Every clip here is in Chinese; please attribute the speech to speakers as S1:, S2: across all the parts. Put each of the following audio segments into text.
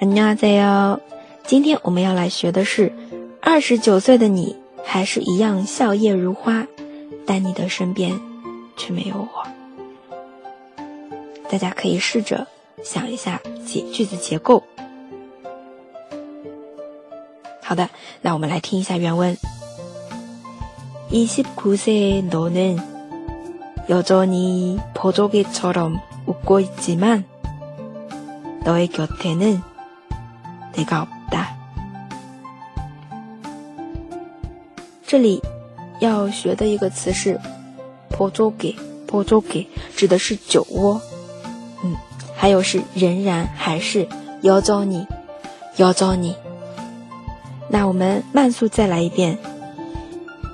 S1: 안녕하세요。今天我们要来学的是，二十九岁的你还是一样笑靥如花，但你的身边却没有我。大家可以试着想一下解句子结构。好的，那我们来听一下原文。이십구세너는여전히보조개처럼웃고있지만너의곁에는 내가없다这里要学的一个词是“보조개”，“보조개”指的是酒窝。嗯，还有是仍然还是여전 히， 여전 히。 那我们慢速再来一遍。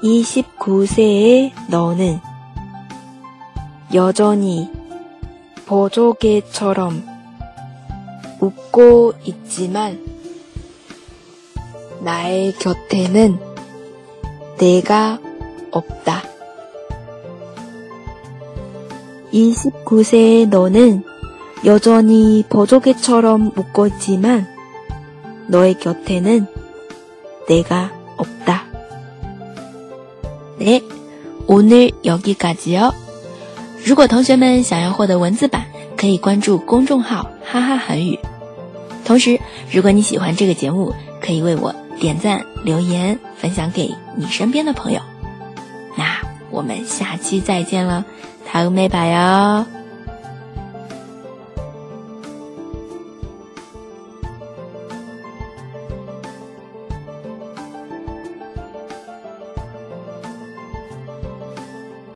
S1: 29세의너는여전히보조개처럼웃고있지만 나의곁에는내가없다29세의너는여전히보조개처럼웃고있지만너의곁에는내가없다
S2: 哎，오늘여기까지요。如果同学们想要获得文字版，可以关注公众号“哈哈韩语”。同时，如果你喜欢这个节目，可以为我 点赞、留言、分享给你身边的朋友，那我们下期再见了，桃梅拜哟。